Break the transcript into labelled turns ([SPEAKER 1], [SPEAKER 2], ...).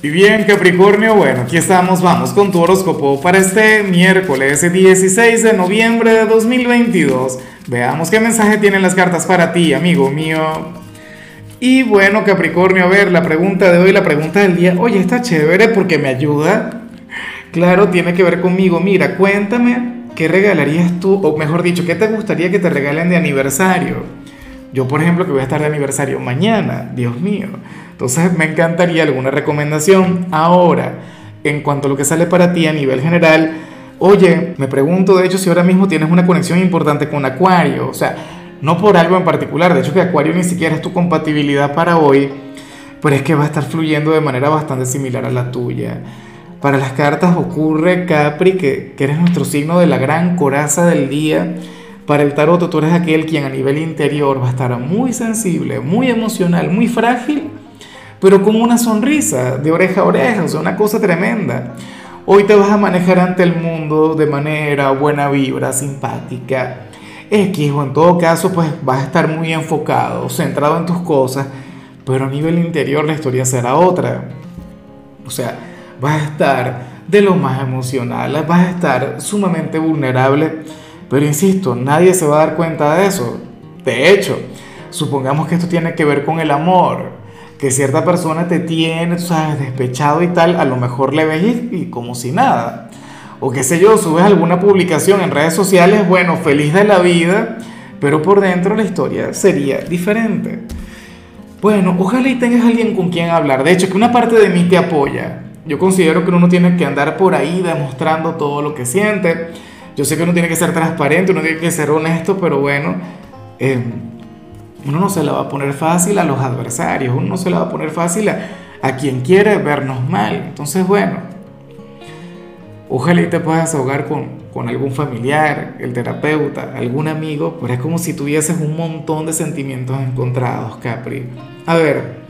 [SPEAKER 1] Y bien, Capricornio, bueno, aquí estamos, vamos con tu horóscopo para este miércoles 16 de noviembre de 2022. Veamos qué mensaje tienen las cartas para ti, amigo mío. Y bueno, Capricornio, a ver, la pregunta de hoy, la pregunta del día, oye, está chévere porque me ayuda. Claro, tiene que ver conmigo. Mira, cuéntame qué regalarías tú, o mejor dicho, qué te gustaría que te regalen de aniversario. Yo, por ejemplo, que voy a estar de aniversario mañana, Dios mío. Entonces me encantaría alguna recomendación. Ahora, en cuanto a lo que sale para ti a nivel general, oye, me pregunto de hecho si ahora mismo tienes una conexión importante con Acuario, o sea, no por algo en particular, de hecho que Acuario ni siquiera es tu compatibilidad para hoy, pero es que va a estar fluyendo de manera bastante similar a la tuya. Para las cartas ocurre, Capri, que, eres nuestro signo de la gran coraza del día. Para el tarot tú eres aquel quien a nivel interior va a estar muy sensible, muy emocional, muy frágil, pero con una sonrisa de oreja a oreja, o sea, una cosa tremenda. Hoy te vas a manejar ante el mundo de manera buena vibra, simpática. X o en todo caso, pues vas a estar muy enfocado, centrado en tus cosas, pero a nivel interior la historia será otra. O sea, vas a estar de lo más emocional, vas a estar sumamente vulnerable, pero insisto, nadie se va a dar cuenta de eso. De hecho, supongamos que esto tiene que ver con el amor que cierta persona te tiene, sabes, despechado y tal, a lo mejor le ves y, como si nada. O qué sé yo, subes alguna publicación en redes sociales, bueno, feliz de la vida, pero por dentro la historia sería diferente. Bueno, ojalá y tengas alguien con quien hablar. De hecho, que una parte de mí te apoya. Yo considero que uno tiene que andar por ahí demostrando todo lo que siente. Yo sé que uno tiene que ser transparente, uno tiene que ser honesto, pero bueno, eh, uno no se la va a poner fácil a los adversarios, uno no se la va a poner fácil a, quien quiere vernos mal. Entonces, bueno, ojalá y te puedas ahogar con, con algún familiar, el terapeuta, algún amigo, pero es como si tuvieses un montón de sentimientos encontrados, Capri. A ver,